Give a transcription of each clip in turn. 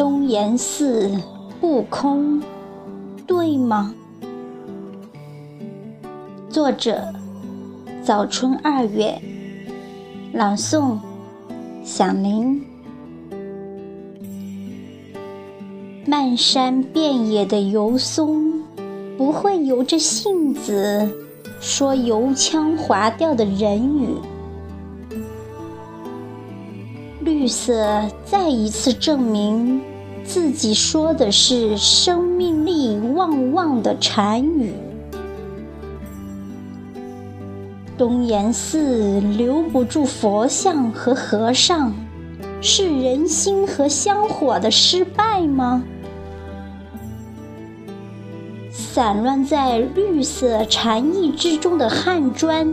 东岩寺不空，对吗？作者：早春二月，朗诵：响铃。漫山遍野的油松，不会由着性子说油腔滑调的人语。绿色再一次证明自己说的是生命力旺旺的禅语。东岩寺留不住佛像和和尚，是人心和香火的失败吗？散乱在绿色禅意之中的汉砖，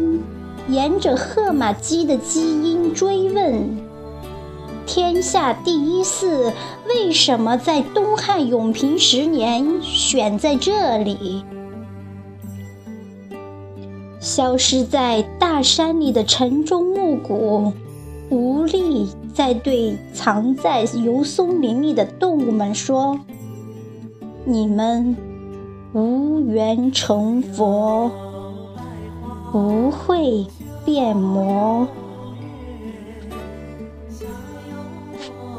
沿着荷马基的基因追问：天下第一寺为什么在东汉永平十年选在这里？消失在大山里的晨钟暮鼓，无力再对藏在油松林里的动物们说：“你们无缘成佛，不会变魔。” Oh.